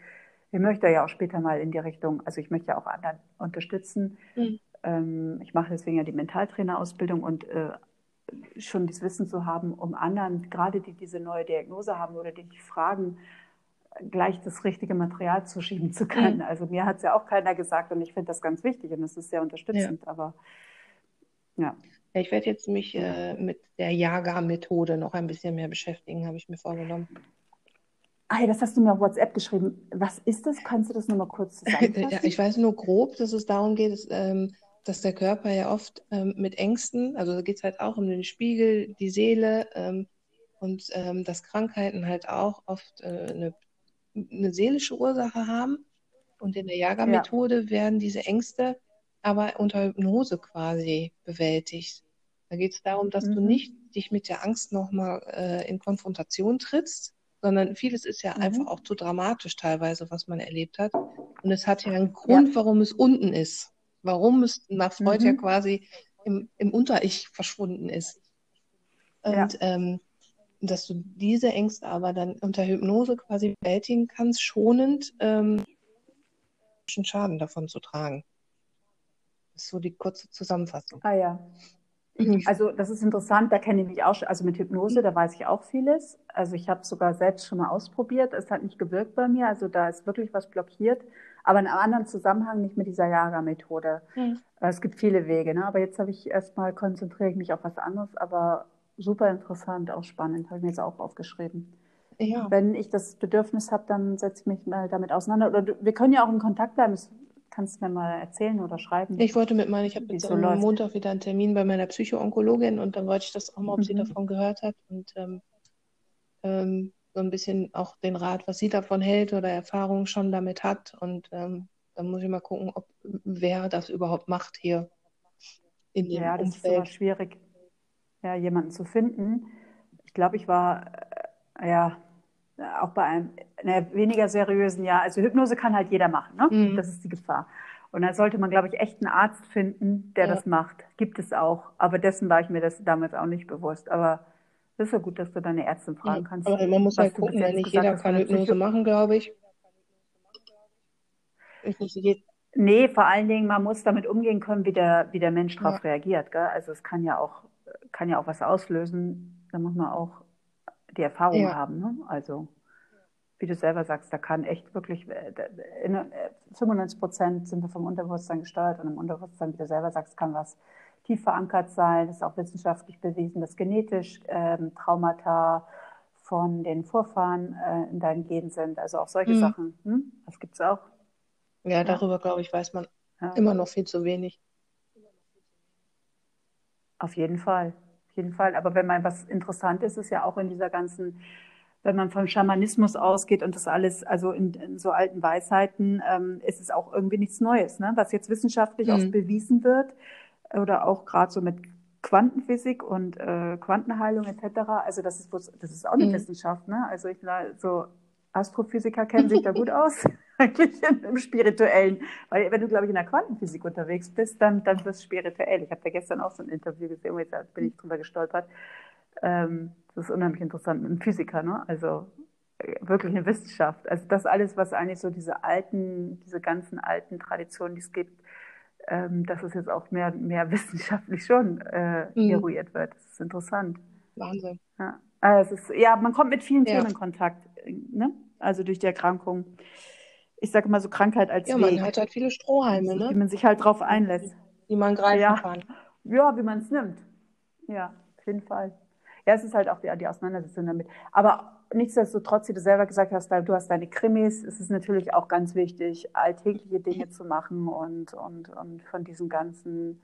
S2: ich möchte ja auch später mal in die Richtung, also ich möchte ja auch anderen unterstützen. Mhm. Ähm, ich mache deswegen ja die Mentaltrainerausbildung und äh, schon das Wissen zu haben, um anderen, gerade die diese neue Diagnose haben oder die dich fragen, gleich das richtige Material zuschieben zu können. Mhm. Also mir hat es ja auch keiner gesagt und ich finde das ganz wichtig und es ist sehr unterstützend, ja. aber ja.
S1: ja. Ich werde jetzt mich äh, mit der Jaga-Methode noch ein bisschen mehr beschäftigen, habe ich mir vorgenommen.
S2: Ah, das hast du mir auf WhatsApp geschrieben. Was ist das? Kannst du das nochmal kurz zusammenfassen?
S1: ja, ich weiß nur grob, dass es darum geht, dass, ähm, dass der Körper ja oft ähm, mit Ängsten, also da geht es halt auch um den Spiegel, die Seele ähm, und ähm, dass Krankheiten halt auch oft äh, eine, eine seelische Ursache haben. Und in der Jaga-Methode ja. werden diese Ängste aber unter Hypnose quasi bewältigt. Da geht es darum, dass mhm. du nicht dich mit der Angst nochmal äh, in Konfrontation trittst, sondern vieles ist ja mhm. einfach auch zu dramatisch teilweise, was man erlebt hat. Und es hat ja einen Grund, ja. warum es unten ist. Warum es nach Freud mhm. ja quasi im, im Unter-Ich verschwunden ist. Und ja. ähm, dass du diese Ängste aber dann unter Hypnose quasi bewältigen kannst, schonend ähm, Schaden davon zu tragen. Das ist so die kurze Zusammenfassung.
S2: Ah ja. Mhm. Also das ist interessant, da kenne ich mich auch schon, also mit Hypnose, da weiß ich auch vieles. Also ich habe sogar selbst schon mal ausprobiert, es hat nicht gewirkt bei mir, also da ist wirklich was blockiert, aber in einem anderen Zusammenhang nicht mit dieser Jaga-Methode. Mhm. Es gibt viele Wege, ne? aber jetzt habe ich erstmal, konzentriere ich mich auf was anderes, aber super interessant, auch spannend, habe ich mir jetzt auch aufgeschrieben. Ja. Wenn ich das Bedürfnis habe, dann setze ich mich mal damit auseinander. Oder wir können ja auch in Kontakt bleiben. Es Kannst du mir mal erzählen oder schreiben?
S1: Ich wollte mit meiner, ich habe jetzt am läuft. Montag wieder einen Termin bei meiner Psychoonkologin und dann wollte ich das auch mal, ob mhm. sie davon gehört hat und ähm, ähm, so ein bisschen auch den Rat, was sie davon hält oder Erfahrungen schon damit hat. Und ähm, dann muss ich mal gucken, ob wer das überhaupt macht hier
S2: in dem Ja, das Umfeld. ist aber schwierig, ja, jemanden zu finden. Ich glaube, ich war äh, ja auch bei einem na, weniger seriösen, ja, also Hypnose kann halt jeder machen, ne? Mhm. Das ist die Gefahr. Und da sollte man, glaube ich, echt einen Arzt finden, der ja. das macht. Gibt es auch. Aber dessen war ich mir das damals auch nicht bewusst. Aber das ist ja gut, dass du deine Ärztin fragen kannst.
S1: Aber man muss halt gucken, weil nicht jeder kann Hypnose machen, glaube ich.
S2: ich nicht, nee, vor allen Dingen, man muss damit umgehen können, wie der, wie der Mensch darauf ja. reagiert. Gell? Also es kann ja auch, kann ja auch was auslösen. Da muss man auch die Erfahrung ja. haben. Ne? Also, wie du selber sagst, da kann echt wirklich, äh, in 95 äh, Prozent sind wir vom Unterbewusstsein gesteuert und im Unterbewusstsein, wie du selber sagst, kann was tief verankert sein. Das ist auch wissenschaftlich bewiesen, dass genetisch ähm, Traumata von den Vorfahren äh, in deinen Genen sind. Also auch solche mhm. Sachen. Hm? Das gibt es auch.
S1: Ja, darüber, ja. glaube ich, weiß man ja. immer noch viel zu wenig.
S2: Auf jeden Fall jeden Fall. Aber wenn man was interessant ist, ist ja auch in dieser ganzen, wenn man vom Schamanismus ausgeht und das alles, also in, in so alten Weisheiten, ähm, ist es auch irgendwie nichts Neues, ne? was jetzt wissenschaftlich mhm. auch bewiesen wird oder auch gerade so mit Quantenphysik und äh, Quantenheilung etc. Also das ist das ist auch eine mhm. Wissenschaft, ne? Also ich so Astrophysiker kennen sich da gut aus, eigentlich im Spirituellen. Weil wenn du, glaube ich, in der Quantenphysik unterwegs bist, dann, dann wirst du spirituell. Ich habe da gestern auch so ein Interview gesehen, jetzt bin ich drüber gestolpert. Ähm, das ist unheimlich interessant. Ein Physiker, ne? Also äh, wirklich eine Wissenschaft. Also das alles, was eigentlich so diese alten, diese ganzen alten Traditionen, die es gibt, ähm, dass es jetzt auch mehr, mehr wissenschaftlich schon äh, mhm. eruiert wird. Das ist interessant.
S1: Wahnsinn.
S2: Ja. Also ist, ja, man kommt mit vielen ja. Themen in Kontakt. Ne? also durch die Erkrankung. Ich sage mal so Krankheit als
S1: Ja, Weg. man hat halt viele Strohhalme, ne?
S2: Wie man sich halt drauf einlässt.
S1: Die man greifen
S2: ja.
S1: kann.
S2: Ja, wie man es nimmt. Ja, auf jeden Fall. Ja, es ist halt auch die, die Auseinandersetzung damit. Aber nichtsdestotrotz, wie du selber gesagt hast, du hast deine Krimis, es ist natürlich auch ganz wichtig, alltägliche Dinge zu machen und, und, und von diesem ganzen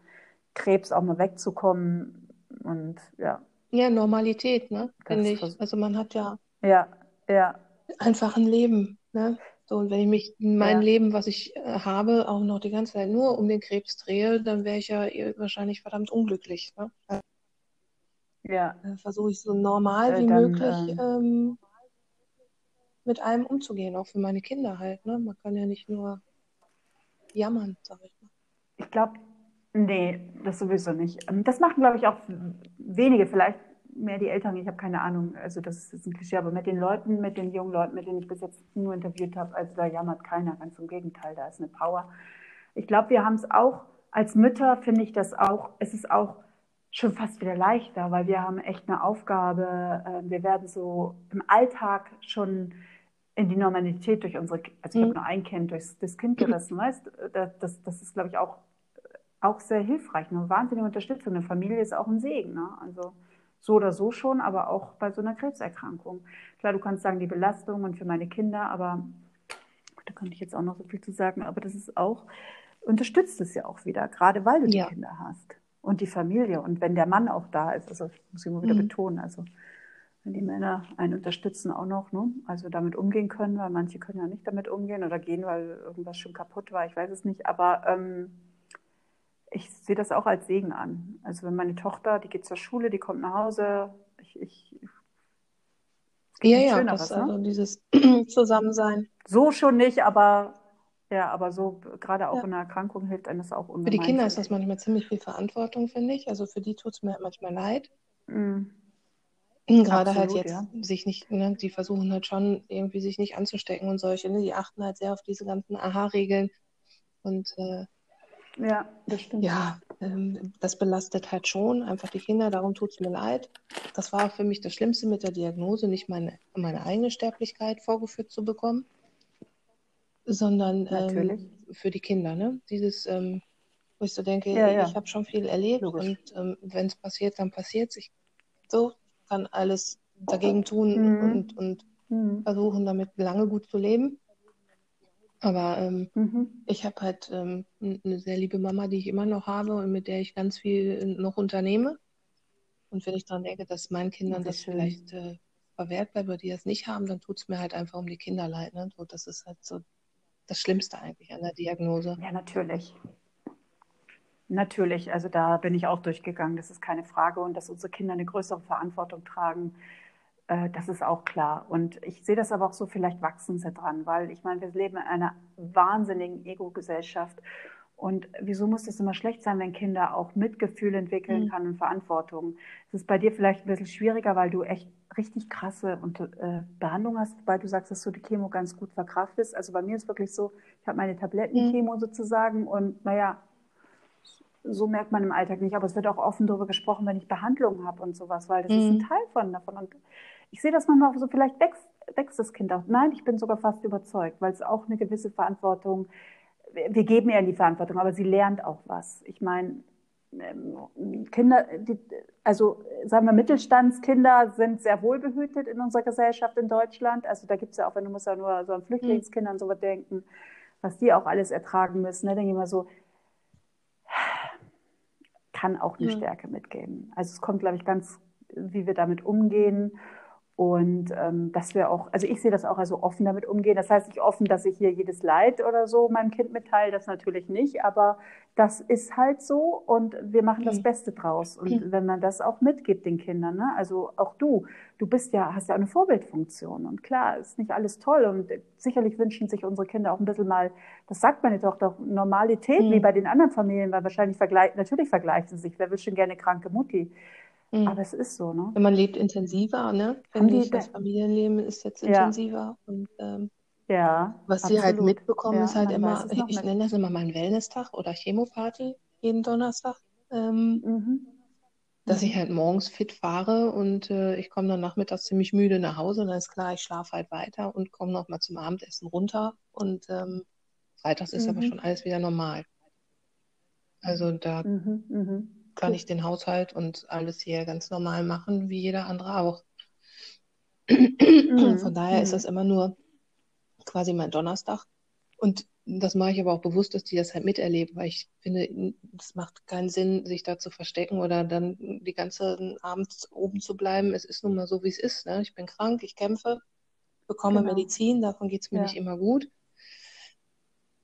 S2: Krebs auch mal wegzukommen. Und ja.
S1: Ja, Normalität, ne? Finde ich. Also man hat ja.
S2: Ja, ja
S1: einfach ein Leben. Ne? So, und wenn ich mich in mein ja. Leben, was ich äh, habe, auch noch die ganze Zeit nur um den Krebs drehe, dann wäre ich ja wahrscheinlich verdammt unglücklich. Ne?
S2: Ja.
S1: Dann versuche ich so normal äh, wie dann, möglich äh, ähm, mit allem umzugehen, auch für meine Kinder halt. Ne? Man kann ja nicht nur jammern, sag ich mal.
S2: Ich glaube, Nee, das sowieso nicht. Ähm, das machen, glaube ich, auch wenige, vielleicht mehr die Eltern, ich habe keine Ahnung. Also das ist ein Klischee, aber mit den Leuten, mit den jungen Leuten, mit denen ich bis jetzt nur interviewt habe, also da jammert keiner, ganz im Gegenteil, da ist eine Power. Ich glaube, wir haben es auch, als Mütter finde ich das auch, es ist auch schon fast wieder leichter, weil wir haben echt eine Aufgabe, ähm, wir werden so im Alltag schon in die Normalität durch unsere, also ich habe mhm. nur ein Kind, durch das Kind gerissen, weißt das, das, das ist, glaube ich, auch, auch sehr hilfreich, eine wahnsinnige Unterstützung. Eine Familie ist auch ein Segen, ne? also so oder so schon, aber auch bei so einer Krebserkrankung. Klar, du kannst sagen, die Belastung und für meine Kinder, aber da könnte ich jetzt auch noch so viel zu sagen, aber das ist auch, unterstützt es ja auch wieder, gerade weil du ja. die Kinder hast und die Familie und wenn der Mann auch da ist, also muss ich immer wieder mhm. betonen, also wenn die Männer einen unterstützen auch noch, ne? also damit umgehen können, weil manche können ja nicht damit umgehen oder gehen, weil irgendwas schon kaputt war, ich weiß es nicht, aber ähm, ich sehe das auch als Segen an. Also wenn meine Tochter, die geht zur Schule, die kommt nach Hause, ich, ich
S1: ja, ja, das, ne? also dieses Zusammensein.
S2: So schon nicht, aber ja, aber so gerade auch ja. in der Erkrankung hilft einem das auch
S1: ungemein. Für die Kinder ist das manchmal ziemlich viel Verantwortung, finde ich. Also für die tut es mir manchmal leid. Mhm. Gerade Absolut, halt jetzt ja. sich nicht, ne, die versuchen halt schon irgendwie sich nicht anzustecken und solche, ne, die achten halt sehr auf diese ganzen Aha-Regeln und äh,
S2: ja, das stimmt.
S1: Ja, ähm, das belastet halt schon einfach die Kinder, darum tut es mir leid. Das war für mich das Schlimmste mit der Diagnose, nicht meine, meine eigene Sterblichkeit vorgeführt zu bekommen, sondern ähm, für die Kinder. Ne? Dieses, ähm, wo ich so denke, ja, ja. ich habe schon viel erlebt Logisch. und ähm, wenn es passiert, dann passiert es. Ich so kann alles dagegen tun mhm. und, und mhm. versuchen, damit lange gut zu leben. Aber ähm, mhm. ich habe halt ähm, eine sehr liebe Mama, die ich immer noch habe und mit der ich ganz viel noch unternehme. Und wenn ich daran denke, dass meinen Kindern das, das vielleicht äh, verwehrt bleibt, weil die das nicht haben, dann tut es mir halt einfach um die Kinder leid. Ne? So, das ist halt so das Schlimmste eigentlich an der Diagnose.
S2: Ja, natürlich. Natürlich, also da bin ich auch durchgegangen, das ist keine Frage. Und dass unsere Kinder eine größere Verantwortung tragen, äh, das ist auch klar. Und ich sehe das aber auch so, vielleicht wachsen sie dran, weil ich meine, wir leben in einer wahnsinnigen Ego-Gesellschaft. Und wieso muss das immer schlecht sein, wenn Kinder auch Mitgefühl entwickeln mhm. kann und Verantwortung? Es ist bei dir vielleicht ein bisschen schwieriger, weil du echt richtig krasse und, äh, Behandlung hast, weil du sagst, dass du die Chemo ganz gut verkraftest. Also bei mir ist wirklich so, ich habe meine Tablettenchemo mhm. sozusagen und naja, so merkt man im Alltag nicht, aber es wird auch offen darüber gesprochen, wenn ich Behandlungen habe und sowas, weil das mhm. ist ein mhm. Teil von davon. Und ich sehe das manchmal auch so, vielleicht wächst, wächst das Kind auch. Nein, ich bin sogar fast überzeugt, weil es auch eine gewisse Verantwortung, wir geben ihr die Verantwortung, aber sie lernt auch was. Ich meine, ähm, Kinder, die, also sagen wir, Mittelstandskinder sind sehr wohlbehütet in unserer Gesellschaft in Deutschland. Also da gibt es ja auch, wenn du musst ja nur so an Flüchtlingskindern so denken, was die auch alles ertragen müssen. Da denke ich immer so, kann auch eine ja. Stärke mitgeben. Also es kommt, glaube ich, ganz, wie wir damit umgehen. Und ähm, dass wir auch, also ich sehe das auch als offen damit umgehen. Das heißt nicht offen, dass ich hier jedes Leid oder so meinem Kind mitteile, das natürlich nicht, aber das ist halt so und wir machen das Beste draus. Und wenn man das auch mitgibt den Kindern, ne? also auch du, du bist ja, hast ja eine Vorbildfunktion. Und klar, ist nicht alles toll und sicherlich wünschen sich unsere Kinder auch ein bisschen mal, das sagt meine Tochter, Normalität, mhm. wie bei den anderen Familien, weil wahrscheinlich vergleichen, natürlich vergleichen sie sich. Wer will schon gerne kranke Mutti? Mhm. Aber es ist so, ne?
S1: Man lebt intensiver, ne? Finde ich, das Familienleben ist jetzt intensiver. Ja. Und ähm, ja, was absolut. sie halt mitbekommen, ja, ist halt immer, ich, ich nenne das immer meinen Wellness-Tag oder Chemoparty jeden Donnerstag. Ähm, mhm. Dass mhm. ich halt morgens fit fahre und äh, ich komme dann nachmittags ziemlich müde nach Hause. Dann ist klar, ich schlafe halt weiter und komme nochmal zum Abendessen runter. Und ähm, freitags ist aber mhm. schon alles wieder normal. Also da mhm, mhm kann ich den Haushalt und alles hier ganz normal machen, wie jeder andere auch. Mhm. Von daher mhm. ist das immer nur quasi mein Donnerstag. Und das mache ich aber auch bewusst, dass die das halt miterleben, weil ich finde, es macht keinen Sinn, sich da zu verstecken oder dann die ganze Abend oben zu bleiben. Es ist nun mal so, wie es ist. Ne? Ich bin krank, ich kämpfe, bekomme genau. Medizin, davon geht es mir ja. nicht immer gut.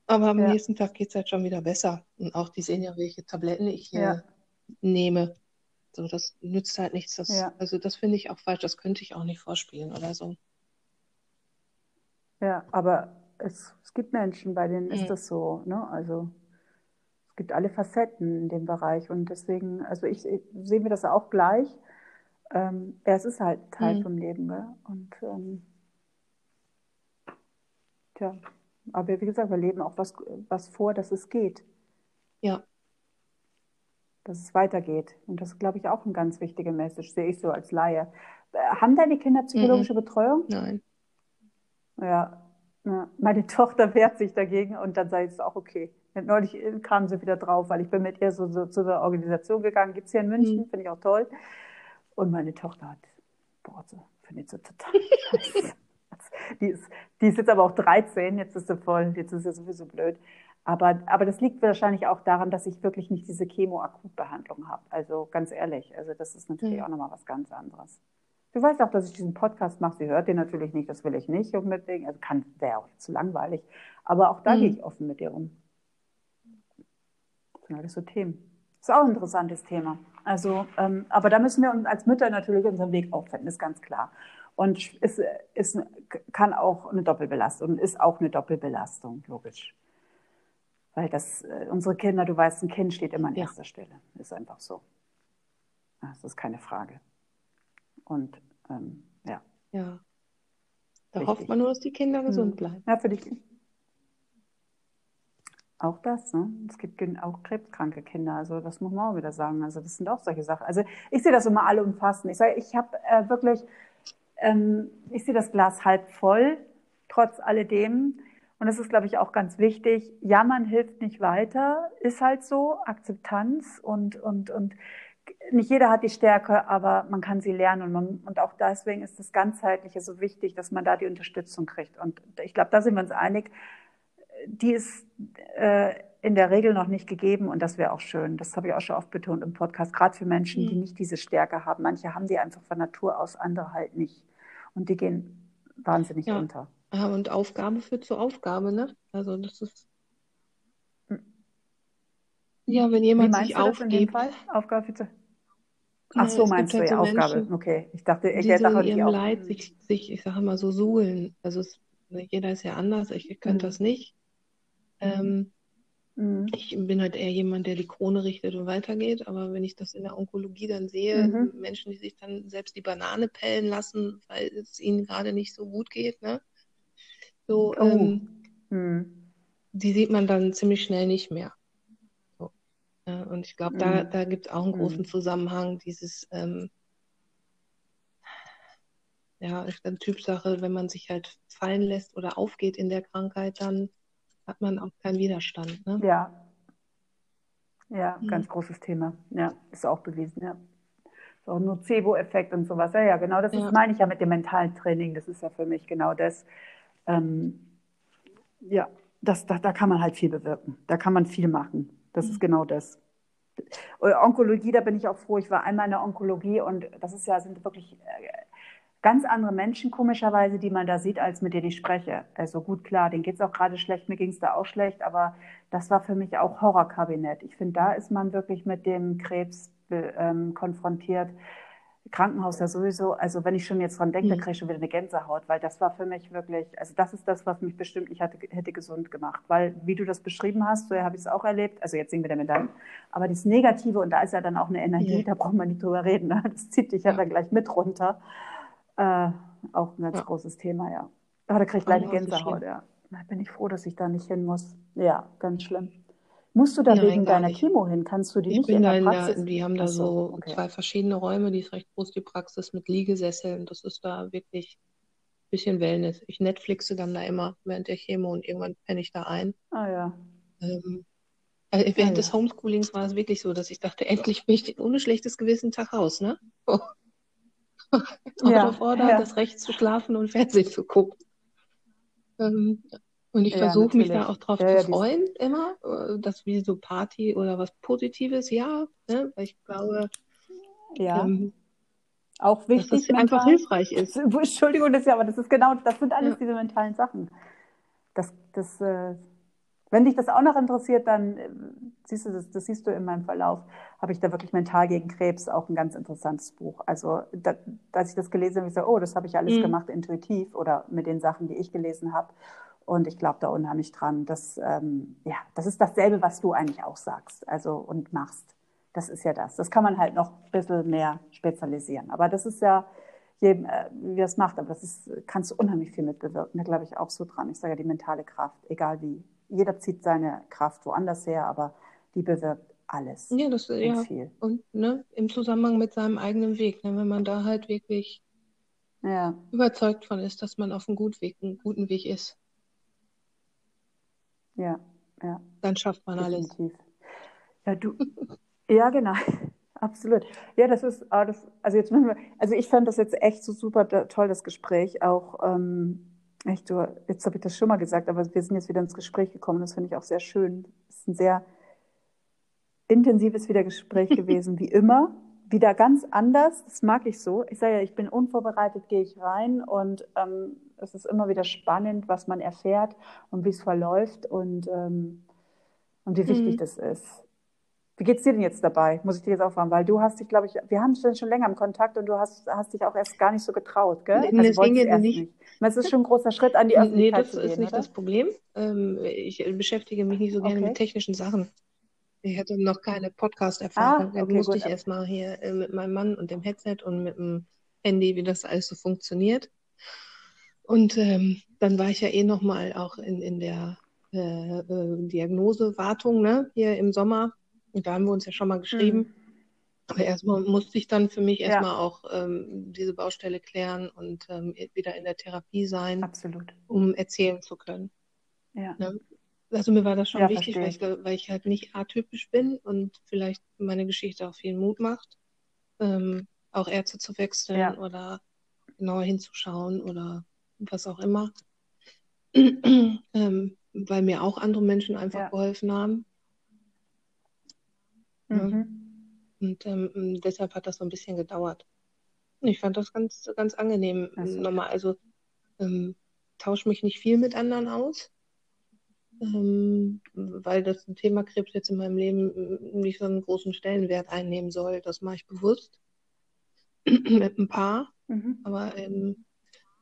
S1: Aber am ja. nächsten Tag geht es halt schon wieder besser. Und auch die sehen ja, welche Tabletten ich hier ja nehme. So, das nützt halt nichts. Das, ja. Also das finde ich auch falsch. Das könnte ich auch nicht vorspielen oder so.
S2: Ja, aber es, es gibt Menschen, bei denen mhm. ist das so. Ne? Also es gibt alle Facetten in dem Bereich und deswegen, also ich, ich sehe mir das auch gleich. Ähm, ja, es ist halt Teil mhm. vom Leben, ne? Und ähm, tja, aber wie gesagt, wir leben auch was, was vor, dass es geht.
S1: Ja.
S2: Dass es weitergeht. Und das ist, glaube ich, auch eine ganz wichtige Message, sehe ich so als Laie. Äh, haben deine Kinder psychologische mhm. Betreuung?
S1: Nein.
S2: Ja, ja, meine Tochter wehrt sich dagegen und dann sei es auch okay. Neulich äh, kam sie wieder drauf, weil ich bin mit ihr so, so zu einer Organisation gegangen, gibt es hier in München, mhm. finde ich auch toll. Und meine Tochter hat, boah, so, finde ich so total scheiße. Die ist, die ist jetzt aber auch 13, jetzt ist sie voll, jetzt ist sie sowieso blöd. Aber, aber das liegt wahrscheinlich auch daran, dass ich wirklich nicht diese Chemo-Akutbehandlung habe. Also ganz ehrlich, also das ist natürlich mhm. auch nochmal was ganz anderes. Du weißt auch, dass ich diesen Podcast mache. Sie hört den natürlich nicht, das will ich nicht unbedingt. Also kann, wäre auch zu langweilig. Aber auch da mhm. gehe ich offen mit dir um. Das sind alles so Themen. Das ist auch ein interessantes Thema. Also, ähm, aber da müssen wir uns als Mütter natürlich unseren Weg auffinden, ist ganz klar. Und es ist, kann auch eine Doppelbelastung, ist auch eine Doppelbelastung, logisch. Weil das, äh, unsere Kinder, du weißt, ein Kind steht immer an ja. erster Stelle. Ist einfach so. Das ist keine Frage. Und ähm, ja.
S1: Ja. Da Richtig. hofft man nur, dass die Kinder gesund hm. bleiben.
S2: Ja, für dich. Auch das, ne? Es gibt auch krebskranke Kinder, also das muss man auch wieder sagen. Also das sind auch solche Sachen. Also ich sehe das immer alle umfassend. Ich sage, ich habe äh, wirklich, ähm, ich sehe das Glas halb voll, trotz alledem. Und das ist, glaube ich, auch ganz wichtig. Jammern hilft nicht weiter, ist halt so, Akzeptanz und, und, und nicht jeder hat die Stärke, aber man kann sie lernen und, man, und auch deswegen ist das Ganzheitliche so wichtig, dass man da die Unterstützung kriegt. Und ich glaube, da sind wir uns einig. Die ist äh, in der Regel noch nicht gegeben und das wäre auch schön. Das habe ich auch schon oft betont im Podcast, gerade für Menschen, mhm. die nicht diese Stärke haben. Manche haben die einfach von Natur aus, andere halt nicht. Und die gehen wahnsinnig ja. unter.
S1: Ja, und Aufgabe führt zur Aufgabe, ne? Also das ist. Hm. Ja, wenn jemand sich aufgibt.
S2: Aufgabe führt zur Ach so, meinst du, halt so Aufgabe. Menschen, okay. Ich dachte, ich
S1: hätte auch ihrem Leid sich, sich, ich sage mal, so suhlen. Also es, jeder ist ja anders, ich, ich könnte mhm. das nicht. Ähm, mhm. Ich bin halt eher jemand, der die Krone richtet und weitergeht, aber wenn ich das in der Onkologie dann sehe, mhm. Menschen, die sich dann selbst die Banane pellen lassen, weil es ihnen gerade nicht so gut geht, ne? So, oh. ähm, mhm. die sieht man dann ziemlich schnell nicht mehr. Ja, und ich glaube, da, mhm. da gibt es auch einen großen mhm. Zusammenhang, dieses, ähm, ja, ist eine Typsache, wenn man sich halt fallen lässt oder aufgeht in der Krankheit, dann hat man auch keinen Widerstand. Ne?
S2: Ja. Ja, mhm. ganz großes Thema. Ja, ist auch bewiesen, ja. Auch ein Nocebo-Effekt und sowas. Ja, ja, genau, das ja. meine ich ja mit dem mentalen Training. Das ist ja für mich genau das. Ähm, ja, das, da, da kann man halt viel bewirken. Da kann man viel machen. Das ist genau das. Onkologie, da bin ich auch froh. Ich war einmal in der Onkologie und das ist ja, sind wirklich äh, ganz andere Menschen, komischerweise, die man da sieht, als mit denen ich spreche. Also gut, klar, denen geht es auch gerade schlecht, mir ging es da auch schlecht, aber das war für mich auch Horrorkabinett. Ich finde, da ist man wirklich mit dem Krebs ähm, konfrontiert, Krankenhaus ja sowieso, also wenn ich schon jetzt dran denke, mhm. da kriege ich schon wieder eine Gänsehaut, weil das war für mich wirklich, also das ist das, was mich bestimmt nicht hatte, hätte gesund gemacht, weil wie du das beschrieben hast, so habe ich es auch erlebt, also jetzt sehen wir damit an, aber das Negative und da ist ja dann auch eine Energie, ja. da braucht man nicht drüber reden, ne? das zieht dich ja, ja dann gleich mit runter, äh, auch ein ganz ja. großes Thema, ja. Aber da kriege ich gleich eine Gänsehaut, ja. Da bin ich froh, dass ich da nicht hin muss. Ja, ganz schlimm. Musst du da Nein, wegen deiner nicht. Chemo hin? Kannst du die ich nicht in der Praxis?
S1: Der, die haben da so okay. zwei verschiedene Räume, die ist recht groß, die Praxis mit Liegesesseln. Das ist da wirklich ein bisschen Wellness. Ich Netflixe dann da immer während der Chemo und irgendwann penne ich da ein.
S2: Ah ja.
S1: Ähm, also während ah, des ja. Homeschoolings war es wirklich so, dass ich dachte, endlich bin ich ohne schlechtes Gewissen Tag raus, ne? Oh. ja, fordert ja. das Recht zu schlafen und Fernsehen zu gucken. Ähm, und ich ja, versuche mich da auch drauf ja, zu freuen, immer, äh, dass wie so Party oder was Positives, ja, ne? weil ich glaube,
S2: ja. Ähm, auch wichtig,
S1: dass das einfach hilfreich ist.
S2: Entschuldigung, das ja, aber das ist genau, das sind alles ja. diese mentalen Sachen. Das, das, äh, wenn dich das auch noch interessiert, dann äh, siehst du das, das siehst du in meinem Verlauf, habe ich da wirklich mental gegen Krebs auch ein ganz interessantes Buch. Also, da, als ich das gelesen habe, ich so, oh, das habe ich alles mhm. gemacht intuitiv oder mit den Sachen, die ich gelesen habe. Und ich glaube da unheimlich dran. Das, ähm, ja, das ist dasselbe, was du eigentlich auch sagst also, und machst. Das ist ja das. Das kann man halt noch ein bisschen mehr spezialisieren. Aber das ist ja, jedem, äh, wie es macht, aber das ist, kannst du unheimlich viel mitbewirken. Da glaube ich auch so dran. Ich sage ja die mentale Kraft, egal wie. Jeder zieht seine Kraft woanders her, aber die bewirkt alles.
S1: Ja, das ist ja. Viel. Und ne, im Zusammenhang mit seinem eigenen Weg, ne, wenn man da halt wirklich ja. überzeugt von ist, dass man auf einem guten Weg, einem guten Weg ist.
S2: Ja, ja.
S1: Dann schafft man Definitiv. alles.
S2: Ja, du. ja, genau. Absolut. Ja, das ist, ah, das, also jetzt müssen wir, also ich fand das jetzt echt so super toll, das Gespräch. Auch, ähm, echt, du, jetzt habe ich das schon mal gesagt, aber wir sind jetzt wieder ins Gespräch gekommen. Das finde ich auch sehr schön. Es ist ein sehr intensives wieder Gespräch gewesen, wie immer. Wieder ganz anders, das mag ich so. Ich sage ja, ich bin unvorbereitet, gehe ich rein und ähm, es ist immer wieder spannend, was man erfährt und wie es verläuft und, ähm, und wie wichtig mhm. das ist. Wie geht's dir denn jetzt dabei? Muss ich dir jetzt auch fragen, weil du hast dich, glaube ich, wir haben schon, schon länger im Kontakt und du hast, hast dich auch erst gar nicht so getraut, gell?
S1: Nee, also deswegen erst nicht. nicht.
S2: Das ist schon ein großer Schritt an die Öffentlichkeit
S1: Nee, das ist gehen, nicht oder? das Problem. Ähm, ich beschäftige mich nicht so gerne okay. mit technischen Sachen. Ich hatte noch keine Podcast-Erfahrung. Ah, okay, musste gut. ich erstmal hier äh, mit meinem Mann und dem Headset und mit dem Handy, wie das alles so funktioniert. Und ähm, dann war ich ja eh nochmal auch in, in der äh, äh, Diagnosewartung, ne, hier im Sommer und da haben wir uns ja schon mal geschrieben. Mhm. Aber erstmal musste ich dann für mich erstmal ja. auch ähm, diese Baustelle klären und ähm, wieder in der Therapie sein,
S2: Absolut.
S1: um erzählen zu können.
S2: Ja. Ne?
S1: Also mir war das schon ja, wichtig, weil ich, weil ich, halt nicht atypisch bin und vielleicht meine Geschichte auch viel Mut macht, ähm, auch Ärzte zu wechseln ja. oder genauer hinzuschauen oder was auch immer. ähm, weil mir auch andere Menschen einfach ja. geholfen haben. Mhm. Und ähm, deshalb hat das so ein bisschen gedauert. Ich fand das ganz, ganz angenehm. Also. Nochmal, also ähm, tausche mich nicht viel mit anderen aus, ähm, weil das Thema Krebs jetzt in meinem Leben nicht so einen großen Stellenwert einnehmen soll. Das mache ich bewusst mit ein paar. Mhm. Aber ähm,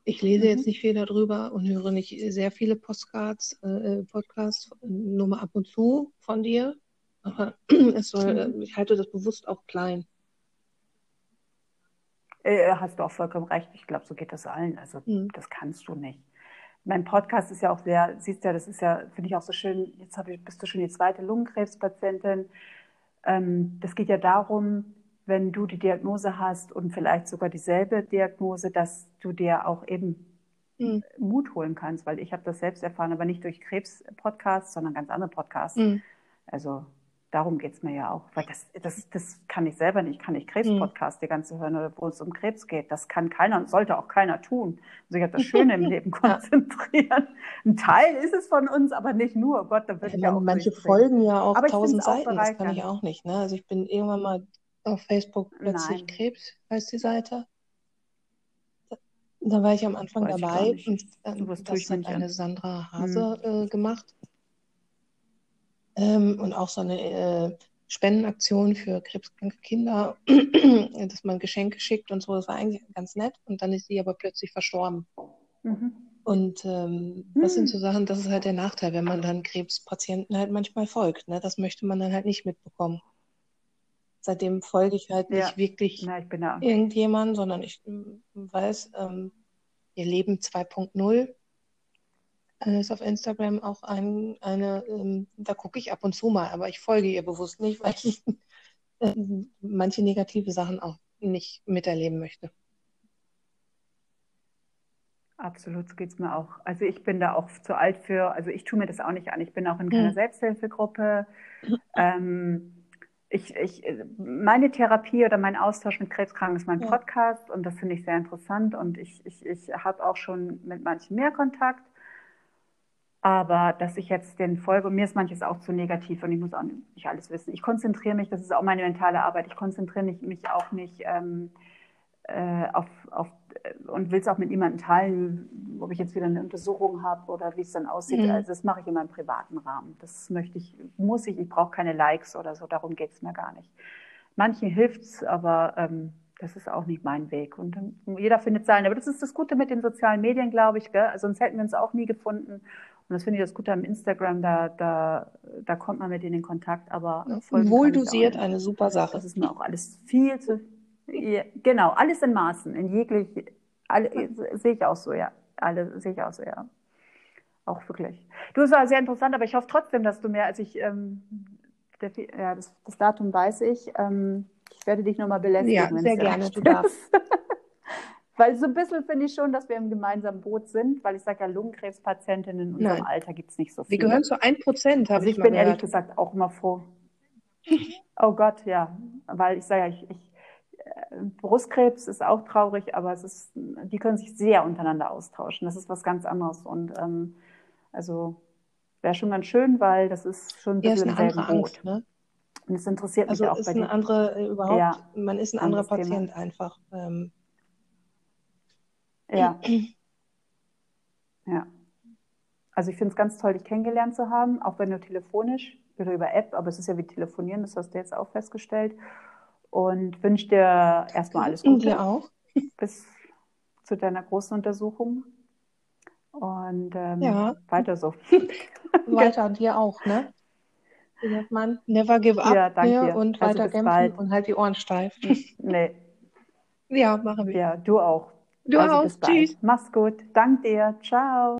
S1: ich lese mhm. jetzt nicht viel darüber und höre nicht sehr viele Postcards, äh, Podcasts, nur mal ab und zu von dir. Aber es soll, mhm. ich halte das bewusst auch klein.
S2: Äh, hast du auch vollkommen recht. Ich glaube, so geht das allen. Also mhm. das kannst du nicht. Mein Podcast ist ja auch sehr, siehst ja, das ist ja, finde ich auch so schön, jetzt ich, bist du schon die zweite Lungenkrebspatientin. Ähm, das geht ja darum, wenn du die Diagnose hast und vielleicht sogar dieselbe Diagnose, dass du dir auch eben mhm. Mut holen kannst, weil ich habe das selbst erfahren, aber nicht durch Krebs-Podcasts, sondern ganz andere Podcasts. Mhm. Also darum geht es mir ja auch. Weil das, das, das kann ich selber nicht. Ich kann nicht Krebs-Podcast die ganze hören, wo es um Krebs geht. Das kann keiner und sollte auch keiner tun. Also ich habe das Schöne im Leben konzentrieren. Ein Teil ist es von uns, aber nicht nur. Oh Gott, da wird ja, ja auch
S1: Manche folgen ja auch tausend Seiten. Das kann ich auch nicht. Ne? Also ich bin irgendwann mal auf Facebook plötzlich Nein. Krebs, heißt die Seite. Da war ich am Anfang Weiß dabei und ähm, das hat eine Sandra Hase hm. äh, gemacht ähm, und auch so eine äh, Spendenaktion für krebskranke Kinder, dass man Geschenke schickt und so. Das war eigentlich ganz nett. Und dann ist sie aber plötzlich verstorben. Mhm. Und ähm, das sind hm. so Sachen, das ist halt der Nachteil, wenn man dann Krebspatienten halt manchmal folgt. Ne? Das möchte man dann halt nicht mitbekommen. Seitdem folge ich halt nicht wirklich
S2: Na, ich
S1: irgendjemand, sondern ich weiß, ähm, ihr Leben 2.0 ist auf Instagram auch ein, eine, ähm, da gucke ich ab und zu mal, aber ich folge ihr bewusst nicht, weil ich äh, manche negative Sachen auch nicht miterleben möchte.
S2: Absolut, so geht es mir auch. Also ich bin da auch zu alt für, also ich tue mir das auch nicht an. Ich bin auch in keiner hm. Selbsthilfegruppe. Ähm, ich, ich, meine Therapie oder mein Austausch mit Krebskranken ist mein ja. Podcast und das finde ich sehr interessant und ich, ich, ich habe auch schon mit manchen mehr Kontakt. Aber dass ich jetzt den folge, mir ist manches auch zu negativ und ich muss auch nicht alles wissen. Ich konzentriere mich, das ist auch meine mentale Arbeit, ich konzentriere mich auch nicht ähm, äh, auf, auf und will es auch mit niemandem teilen, ob ich jetzt wieder eine Untersuchung habe oder wie es dann aussieht. Mhm. Also das mache ich in meinem privaten Rahmen. Das möchte ich, muss ich, ich brauche keine Likes oder so, darum geht es mir gar nicht. Manchen hilft es, aber ähm, das ist auch nicht mein Weg. Und jeder findet seinen. Aber das ist das Gute mit den sozialen Medien, glaube ich. Gell? Sonst hätten wir uns auch nie gefunden. Und das finde ich das Gute am Instagram, da, da, da kommt man mit denen in Kontakt, aber
S1: wohl dosiert eine super Sache.
S2: Das ist mir auch alles viel zu, ja, genau, alles in Maßen, in jeglich, alle, sehe ich auch so, ja, alle sehe ich auch so, ja. Auch wirklich. Du, es war sehr interessant, aber ich hoffe trotzdem, dass du mehr, als ich, ähm, der, ja, das, das, Datum weiß ich, ähm, ich werde dich nochmal belästigen.
S1: Ja, sehr gerne, du darfst.
S2: Weil so ein bisschen finde ich schon, dass wir im gemeinsamen Boot sind, weil ich sage ja, Lungenkrebspatientinnen in unserem Nein. Alter gibt es nicht so viele.
S1: Wir gehören zu 1 Prozent,
S2: habe also ich, ich bin gehört. ehrlich gesagt auch immer froh. oh Gott, ja. Weil ich sage ja, ich, ich, Brustkrebs ist auch traurig, aber es ist, die können sich sehr untereinander austauschen. Das ist was ganz anderes. Und ähm, also wäre schon ganz schön, weil das ist schon ein bisschen
S1: ja, ist eine andere Angst, ne?
S2: Und es interessiert
S1: also
S2: mich auch
S1: ist bei eine andere äh, überhaupt, ja, man ist ein anderer Patient Thema. einfach. Ähm,
S2: ja. ja. Also ich finde es ganz toll, dich kennengelernt zu haben, auch wenn nur telefonisch oder über App, aber es ist ja wie telefonieren, das hast du jetzt auch festgestellt. Und wünsche dir erstmal alles Gute.
S1: Dir auch.
S2: Bis zu deiner großen Untersuchung. Und ähm, ja. weiter so.
S1: weiter dir auch, ne? Wie sagt man? Never give up
S2: ja, danke
S1: und also weiter kämpfen und halt die Ohren steif.
S2: nee.
S1: Ja, machen wir.
S2: Ja, du auch.
S1: Du also auch. Tschüss.
S2: Mach's gut. Dank dir. Ciao.